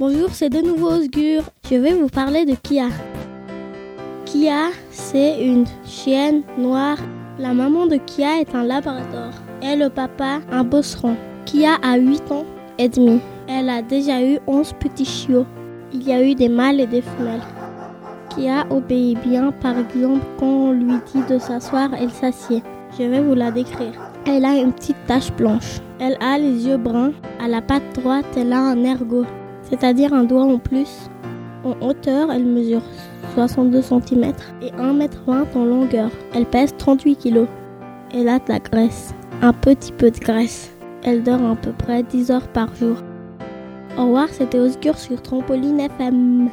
Bonjour, c'est de nouveau Osgur. Je vais vous parler de Kia. Kia, c'est une chienne noire. La maman de Kia est un labrador et le papa un bosseron. Kia a 8 ans et demi. Elle a déjà eu 11 petits chiots. Il y a eu des mâles et des femelles. Kia obéit bien, par exemple, quand on lui dit de s'asseoir, elle s'assied. Je vais vous la décrire. Elle a une petite tache blanche. Elle a les yeux bruns. À la patte droite, elle a un ergot, c'est-à-dire un doigt en plus. En hauteur, elle mesure 62 cm et 1,20 m en longueur. Elle pèse 38 kg. Elle a de la graisse, un petit peu de graisse. Elle dort à peu près 10 heures par jour. Au revoir, c'était Osgur sur Trampoline FM.